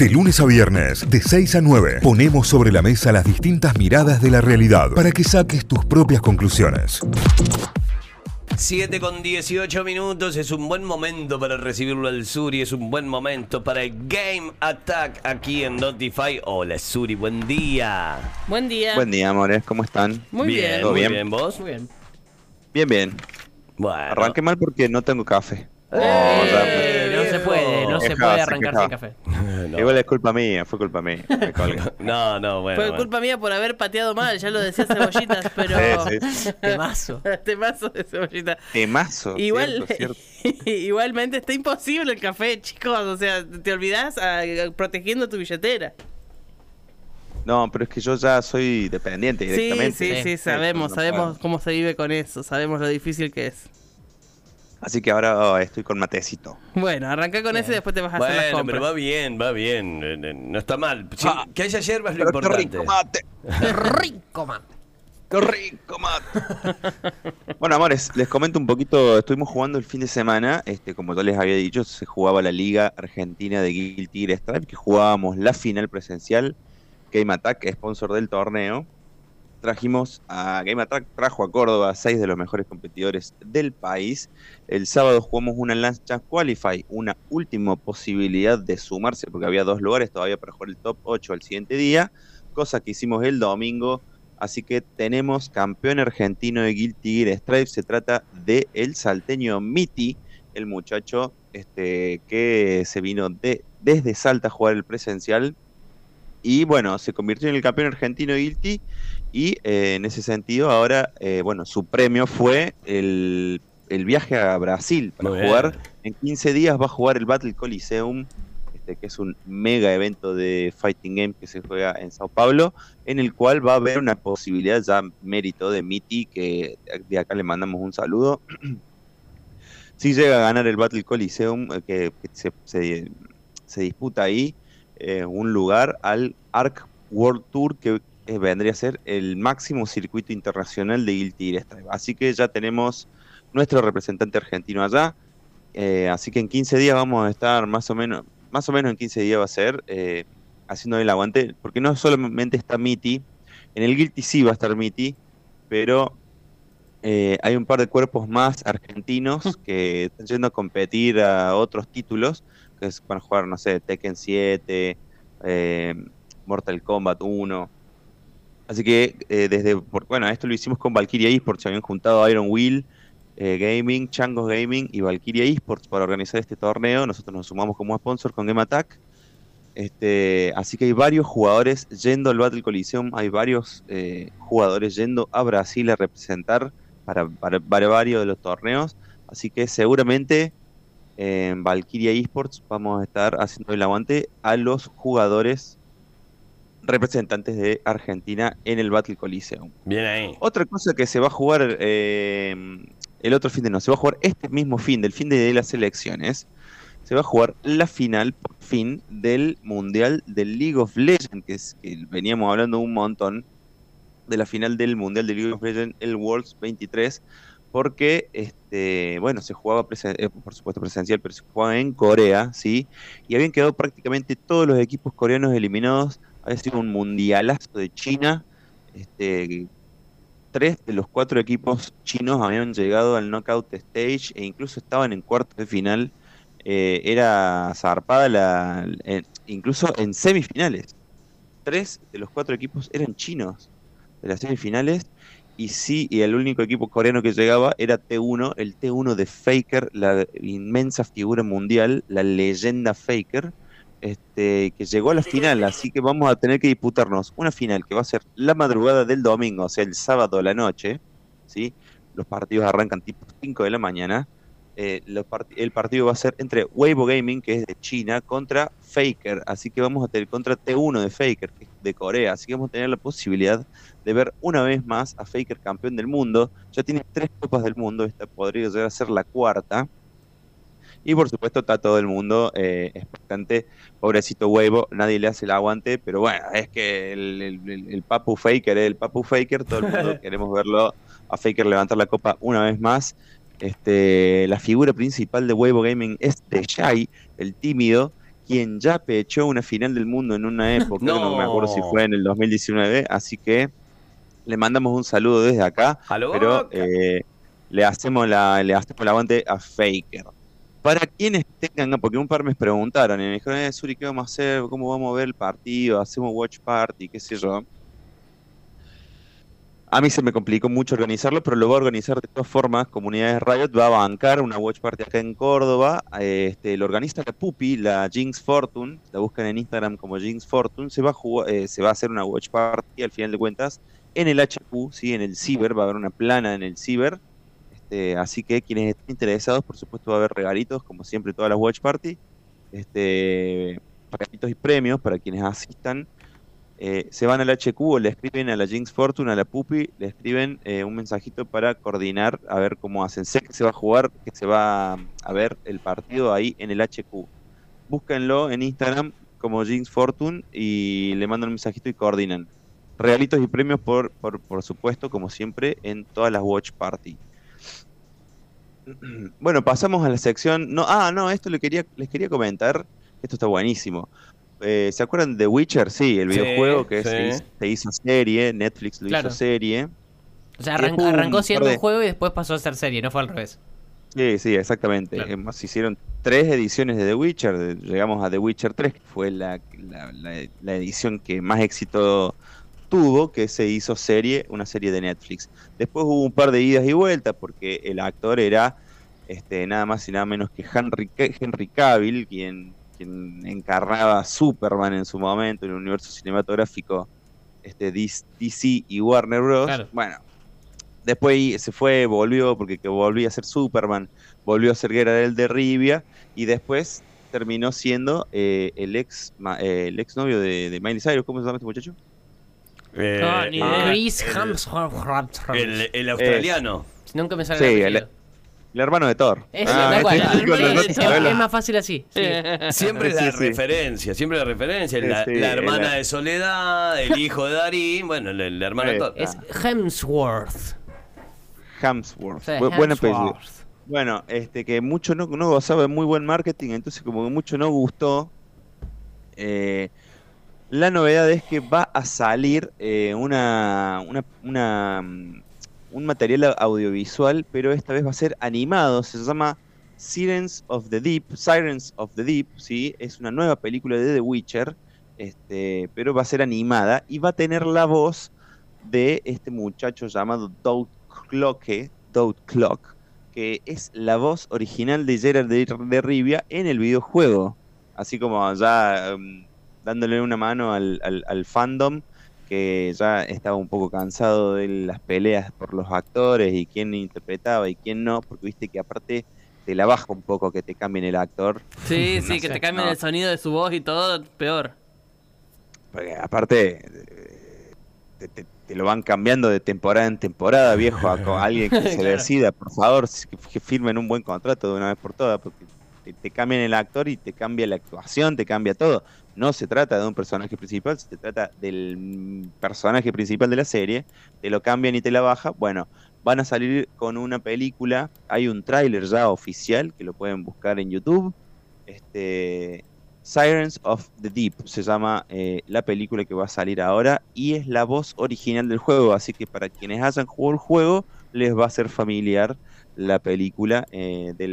De lunes a viernes, de 6 a 9, ponemos sobre la mesa las distintas miradas de la realidad para que saques tus propias conclusiones. 7 con 18 minutos es un buen momento para recibirlo al Suri, es un buen momento para el Game Attack aquí en Notify. Hola Suri, buen día. Buen día. Buen día, amores, ¿cómo están? Muy bien. ¿Todo muy bien? bien, ¿vos? Muy bien. Bien, bien. Bueno. Arranqué mal porque no tengo café. Eh, no se puede, no se puede arrancar sin café. No. Igual es culpa mía, fue culpa mía. Me. No, no, bueno. Fue bueno. culpa mía por haber pateado mal, ya lo decía Cebollitas, pero. Sí, sí. Temazo. Temazo de Cebollita. Temazo. Igual, cierto, cierto. igualmente está imposible el café, chicos. O sea, te olvidás ah, protegiendo tu billetera. No, pero es que yo ya soy dependiente Sí, directamente. sí, sí, sabemos, no sabemos puedo. cómo se vive con eso, sabemos lo difícil que es. Así que ahora oh, estoy con matecito. Bueno, arranca con eso y después te vas a hacer las Bueno, compras. pero va bien, va bien. No está mal. Ah. que haya hierba es lo Pero qué importante. rico mate. ¡Qué rico, man! Qué rico mate. bueno, amores, les comento un poquito. Estuvimos jugando el fin de semana. Este, como ya les había dicho, se jugaba la Liga Argentina de Guilty Gear Stripe, que jugábamos la final presencial. Game Attack, sponsor del torneo. Trajimos a Game Attack, trajo a Córdoba seis de los mejores competidores del país. El sábado jugamos una Lance Chance Qualify, una última posibilidad de sumarse, porque había dos lugares todavía para jugar el top 8 al siguiente día, cosa que hicimos el domingo. Así que tenemos campeón argentino de Guilty Gear Stripe. Se trata de el salteño Miti, el muchacho este, que se vino de, desde Salta a jugar el presencial. Y bueno, se convirtió en el campeón argentino de Guilty. Y eh, en ese sentido, ahora, eh, bueno, su premio fue el, el viaje a Brasil para Muy bien. jugar. En 15 días va a jugar el Battle Coliseum, este, que es un mega evento de Fighting Game que se juega en Sao Paulo, en el cual va a haber una posibilidad, ya mérito de Miti, que de acá le mandamos un saludo. si llega a ganar el Battle Coliseum, eh, que, que se, se- se disputa ahí, eh, un lugar al Arc World Tour, que eh, vendría a ser el máximo circuito internacional de Guilty Gear Strive. Así que ya tenemos nuestro representante argentino allá. Eh, así que en 15 días vamos a estar más o menos, más o menos en 15 días va a ser, haciendo el aguante, porque no solamente está Miti, en el Guilty sí va a estar Miti, pero eh, hay un par de cuerpos más argentinos que están yendo a competir a otros títulos, es- van a jugar, no sé, Tekken 7, eh, Mortal Kombat 1. Así que eh, desde, bueno, esto lo hicimos con Valkyria Esports, se habían juntado Iron Will eh, Gaming, Changos Gaming y Valkyria Esports para organizar este torneo. Nosotros nos sumamos como sponsor con Game Attack. Este, así que hay varios jugadores yendo al Battle Coliseum, hay varios jugadores yendo a Brasil a representar para- para varios de los torneos. Así que seguramente en Valkyria Esports vamos a estar haciendo el aguante a los jugadores representantes de Argentina en el Battle Coliseum. Bien ahí. Otra cosa que se va a jugar eh, el otro fin de no, se va a jugar este mismo fin, del fin de las elecciones, se va a jugar la final, por fin, del Mundial del League of Legends, que, es, que veníamos hablando un montón de la final del Mundial del League of Legends, el Worlds 23, porque, este, bueno, se jugaba, eh, por supuesto presencial, pero se jugaba en Corea, ¿sí? Y habían quedado prácticamente todos los equipos coreanos eliminados, había sido un mundialazo de China, este, tres de los cuatro equipos chinos habían llegado al knockout stage e incluso estaban en cuartos de final. Eh, era zarpada la, en- incluso en semifinales. Tres de los cuatro equipos eran chinos de las semifinales y sí, y el único equipo coreano que llegaba era T1, el T1 de Faker, la inmensa figura mundial, la leyenda Faker, este, que llegó a la final, así que vamos a tener que disputarnos una final que va a ser la madrugada del domingo, o sea, el sábado a la noche, ¿sí? Los partidos arrancan tipo 5 de la mañana. Eh, el partido va a ser entre Weibo Gaming, que es de China, contra Faker, así que vamos a tener contra T1 de Faker, que es de Corea, así que vamos a tener la posibilidad de ver una vez más a Faker campeón del mundo. Ya tiene tres copas del mundo, esta podría llegar a ser la cuarta. Y por supuesto está todo el mundo eh, expectante. Pobrecito Weibo, nadie le hace el aguante, pero bueno, es que el, el- el- el Papu Faker es el Papu Faker, todo el mundo queremos verlo a Faker levantar la copa una vez más. Este, la figura principal de Weibo Gaming es The Shy, el tímido, quien ya pechó una final del mundo en una época, no, No. me acuerdo si fue en el 2019, así que le mandamos un saludo desde acá, pero eh, le hacemos la le hacemos el aguante a Faker. Para quienes tengan, porque un par me preguntaron y me dijeron, eh, Suri, ¿qué vamos a hacer? ¿Cómo vamos a ver el partido? ¿Hacemos watch party? ¿Qué sé yo? A mí se me complicó mucho organizarlo, pero lo voy a organizar de todas formas. Comunidades Riot va a bancar una watch party acá en Córdoba. Este, lo organiza la Pupi, la Jinx Fortune. La buscan en Instagram como Jinx Fortune. Se va a, jugar- eh, se va a hacer una watch party al final de cuentas en el HQ, ¿sí? en el Ciber. Va a haber una plana en el Ciber. Este, así que quienes estén interesados, por supuesto, va a haber regalitos, como siempre, todas las watch party. Este, regalitos y premios para quienes asistan. Eh, se van al HQ o le escriben a la Jinx Fortune, a la Pupi, le escriben eh, un mensajito para coordinar a ver cómo hacen. Sé que se va a jugar, que se va a ver el partido ahí en el HQ. Búsquenlo en Instagram como Jinx Fortune y le mandan un mensajito y coordinan. Regalitos y premios, por, por, por supuesto, como siempre, en todas las Watch Party. Bueno, pasamos a la sección. No, ah, no, esto le quería, les quería comentar. Esto está buenísimo. Eh, ¿Se acuerdan de Witcher? Sí, el Sí, videojuego que sí. se, hizo, se hizo serie, Netflix lo Claro. hizo serie. O sea, arrancó siendo de- un juego y después pasó a ser serie, no fue al revés. Sí, sí, exactamente. Claro. Se hicieron tres ediciones de The Witcher. Llegamos a The Witcher 3, que fue la, la- la- la edición que más éxito tuvo, que se hizo serie, una serie de Netflix. Después hubo un par de idas y vueltas, porque el actor era este, nada más y nada menos que Henry, Henry Cavill, quien, quien encarnaba a Superman en su momento en el universo cinematográfico este, DC DC y Warner Bros. Claro. Bueno, después se fue, volvió, porque que volvía a ser Superman, volvió a ser Geralt de Rivia, y después terminó siendo eh, el ex ma- eh, el ex novio de, de Miley Cyrus. ¿Cómo se llama este muchacho? Eh, No, ni ah, idea. Chris el- Hemsworth. el, el australiano. Nunca me sale Sí, el el- apellido. El hermano de Thor. Es, Ah, Thor. Es más fácil así. sí. Siempre Sí, la sí. referencia, siempre la referencia. Sí, la, sí, la hermana la- de Soledad, el hijo de Darín, bueno, el, el hermano de todo. Es Hemsworth. Hemsworth. Buen apellido. Hemsworth. Bueno, este que mucho no, no gozaba de muy buen marketing, entonces como que mucho no gustó. eh, la novedad es que va a salir eh, una, una, una, mm, un material audiovisual, pero esta vez va a ser animado. Se llama Sirens of the Deep. Sirens of the Deep, ¿sí? Es una nueva película de The Witcher, este, pero va a ser animada y va a tener la voz de este muchacho llamado Doug Clocke, Doug Clock, que es la voz original de Gerard de, Rivia en el videojuego. Así como ya um, dándole una mano al, al- al fandom que ya estaba un poco cansado de las peleas por los actores y quién interpretaba y quién no, porque viste que aparte te la baja un poco que te cambien el actor. Sí, No sí, que te cambien no. el sonido de su voz y todo, peor. Porque aparte eh, te, te- te lo van cambiando de temporada en temporada, viejo, a alguien que se Claro. decida, por favor, que firmen un buen contrato de una vez por todas, porque te, te cambian el actor y te cambia la actuación, te cambia todo. No se trata de un personaje principal, se trata del personaje principal de la serie, te lo cambian y te la baja. Bueno, van a salir con una película, hay un tráiler ya oficial que lo pueden buscar en YouTube. Este, Sirens of the Deep se llama eh, la película que va a salir ahora y es la voz original del juego, así que para quienes hayan jugado el juego les va a ser familiar la película, eh, de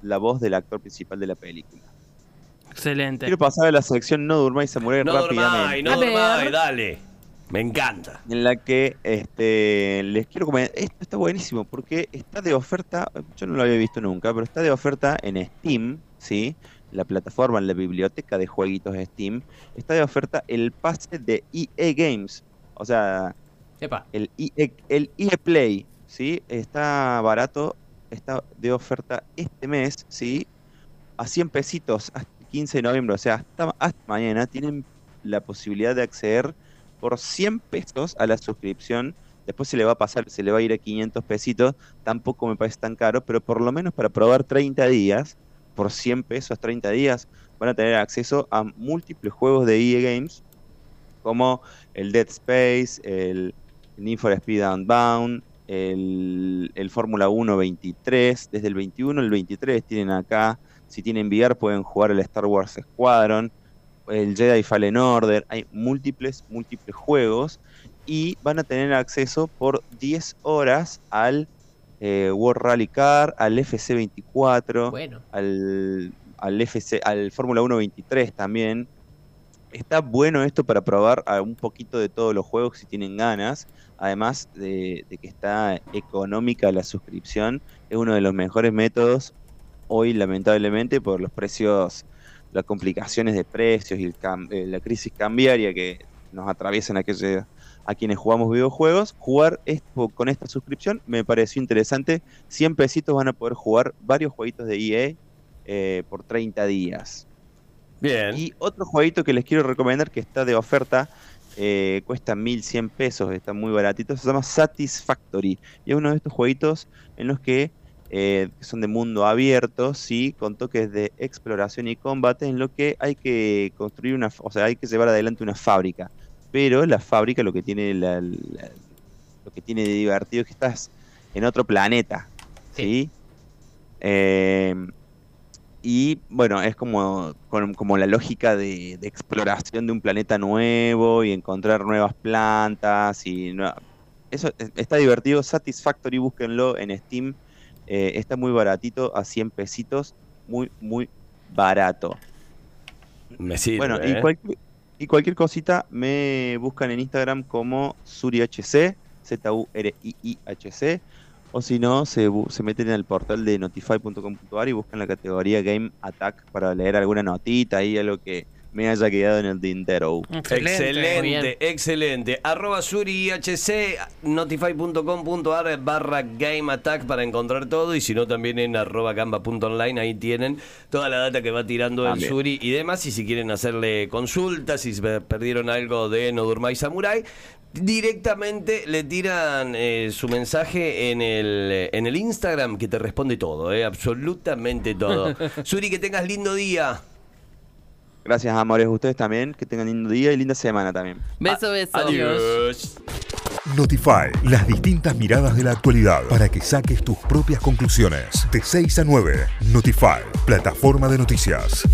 la voz del actor principal de la película. Excelente. Quiero pasar a la sección No Durmáis Samurai No rápidamente. no A ver. dormáis, dale. Me encanta. en la que este, les quiero comentar, esto está buenísimo porque está de oferta, yo no lo había visto nunca, pero está de oferta en Steam, ¿sí? La plataforma, en la biblioteca de jueguitos de Steam, está de oferta el pase de EA Games, o sea, Epa. el EA, el EA Play, ¿sí? Está barato, está de oferta este mes, ¿sí? A 100 pesitos hasta 15 de noviembre, o sea, hasta, mañana tienen la posibilidad de acceder por 100 pesos a la suscripción. Después se le va a pasar, se le va a ir a 500 pesitos. Tampoco me parece tan caro, pero por lo menos para probar 30 días, por 100 pesos 30 días, van a tener acceso a múltiples juegos de EA Games, como el Dead Space, el Need for Speed Unbound, el, el Fórmula 1 23, desde el 21 al 23 tienen acá Si tienen VR pueden jugar el Star Wars Squadron, el Jedi Fallen Order, hay múltiples, múltiples juegos y van a tener acceso por 10 horas al eh, World Rally Car, al FC24, Bueno. al, al FC, al Fórmula 1 23 también. Está bueno esto para probar a un poquito de todos los juegos si tienen ganas. Además de, de que está económica la suscripción, es uno de los mejores métodos hoy, lamentablemente, por los precios, las complicaciones de precios y el cam- eh, la crisis cambiaria que nos atraviesan aquellos, a quienes jugamos videojuegos. Jugar esto, con esta suscripción me pareció interesante. 100 pesitos van a poder jugar varios jueguitos de EA eh, por 30 días. Bien. Y otro jueguito que les quiero recomendar que está de oferta, eh, cuesta 1100 pesos, está muy baratito, se llama Satisfactory. Y es uno de estos jueguitos en los que eh, son de mundo abierto, sí, con toques de exploración y combate, en lo que hay que construir una, o sea, hay que llevar adelante una fábrica. Pero la fábrica lo que tiene la- la- lo que tiene de divertido es que estás en otro planeta, ¿sí? Eh, y bueno, es como, como la lógica de, de exploración de un planeta nuevo y encontrar nuevas plantas y eso es- está divertido. Satisfactory, búsquenlo en Steam. Eh, está muy baratito, a 100 pesitos. Muy, muy barato. Me sirve. Bueno, y, ¿eh? cualquier, y cualquier cosita me buscan en Instagram como SuriHC, Z-U-R-I-I-H-C, o si no, se, se meten en el portal de notify.com.ar y buscan la categoría Game Attack para leer alguna notita ahí, algo que me haya quedado en el tintero. Excelente, bien. excelente. Arroba SuriHC, notify.com.ar barra Game Attack para encontrar todo y si no también en arroba gamba.online ahí tienen toda la data que va tirando el. Suri y demás y si quieren hacerle consultas, si se perdieron algo de No Durmai Samurai directamente le tiran eh, su mensaje en el, en el Instagram que te responde todo, eh, absolutamente todo. Suri, que tengas lindo día. Gracias, amores, ustedes también, que tengan lindo día y linda semana también. Beso, beso. Adiós. Notify, las distintas miradas de la actualidad para que saques tus propias conclusiones. De 6 a 9, Notify, plataforma de noticias.